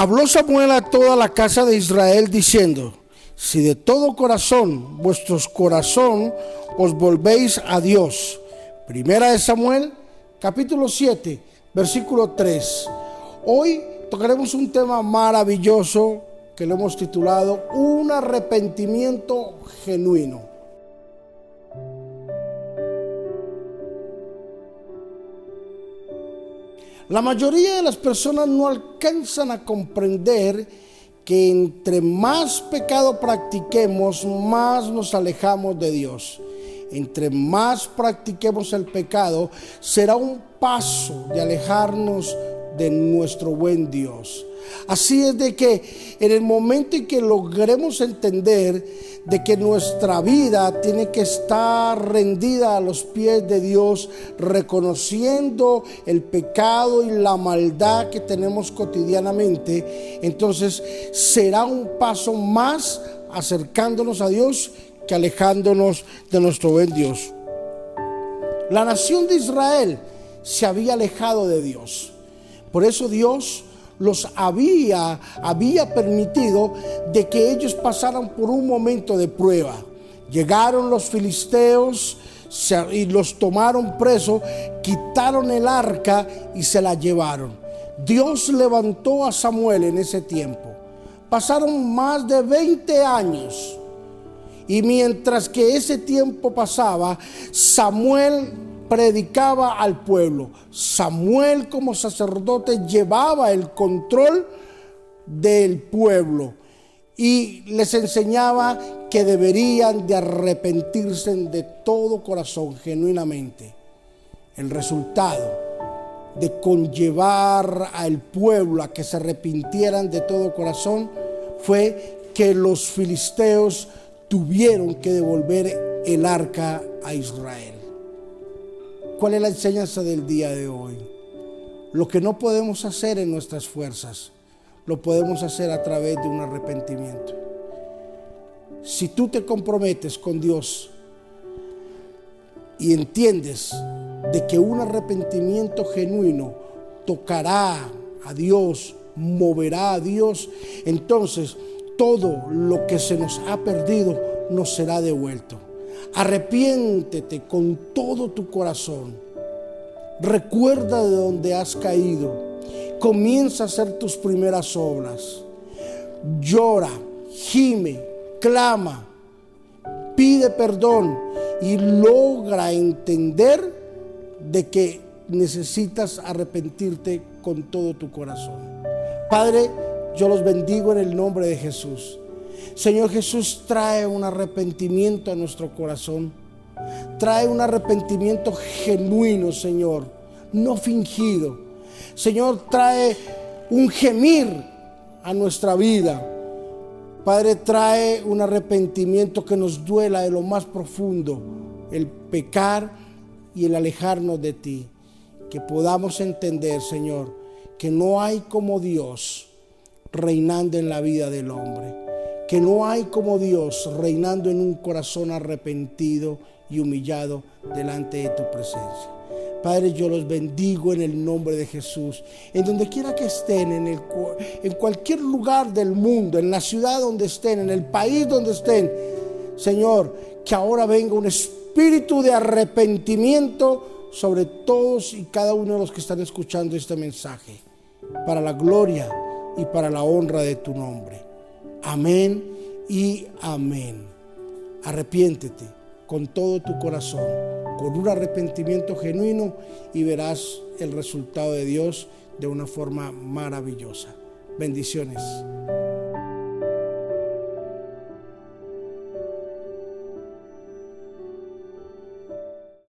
Habló Samuel a toda la casa de Israel diciendo, si de todo corazón, vuestros corazón, os volvéis a Dios. Primera de Samuel, capítulo 7, versículo 3. Hoy tocaremos un tema maravilloso que lo hemos titulado Un arrepentimiento genuino. La mayoría de las personas no alcanzan a comprender que entre más pecado practiquemos, más nos alejamos de Dios. Entre más practiquemos el pecado, será un paso de alejarnos de nuestro buen Dios. Así es de que en el momento en que logremos entender de que nuestra vida tiene que estar rendida a los pies de Dios, reconociendo el pecado y la maldad que tenemos cotidianamente, entonces será un paso más acercándonos a Dios que alejándonos de nuestro buen Dios. La nación de Israel se había alejado de Dios. Por eso Dios los había, había permitido de que ellos pasaran por un momento de prueba. Llegaron los filisteos y los tomaron presos, quitaron el arca y se la llevaron. Dios levantó a Samuel en ese tiempo. Pasaron más de 20 años. Y mientras que ese tiempo pasaba, Samuel predicaba al pueblo. Samuel como sacerdote llevaba el control del pueblo y les enseñaba que deberían de arrepentirse de todo corazón, genuinamente. El resultado de conllevar al pueblo a que se arrepintieran de todo corazón fue que los filisteos tuvieron que devolver el arca a Israel. ¿Cuál es la enseñanza del día de hoy? Lo que no podemos hacer en nuestras fuerzas, lo podemos hacer a través de un arrepentimiento. Si tú te comprometes con Dios y entiendes de que un arrepentimiento genuino tocará a Dios, moverá a Dios, entonces todo lo que se nos ha perdido nos será devuelto. Arrepiéntete con todo tu corazón. Recuerda de donde has caído. Comienza a hacer tus primeras obras. Llora, gime, clama, pide perdón y logra entender de que necesitas arrepentirte con todo tu corazón. Padre, yo los bendigo en el nombre de Jesús. Señor Jesús trae un arrepentimiento a nuestro corazón. Trae un arrepentimiento genuino, Señor, no fingido. Señor, trae un gemir a nuestra vida. Padre, trae un arrepentimiento que nos duela de lo más profundo, el pecar y el alejarnos de ti. Que podamos entender, Señor, que no hay como Dios reinando en la vida del hombre que no hay como Dios reinando en un corazón arrepentido y humillado delante de tu presencia. Padre, yo los bendigo en el nombre de Jesús. En donde quiera que estén, en, en cualquier lugar del mundo, en la ciudad donde estén, en el país donde estén, Señor, que ahora venga un espíritu de arrepentimiento sobre todos y cada uno de los que están escuchando este mensaje, para la gloria y para la honra de tu nombre. Amén y amén. Arrepiéntete con todo tu corazón, con un arrepentimiento genuino y verás el resultado de Dios de una forma maravillosa. Bendiciones.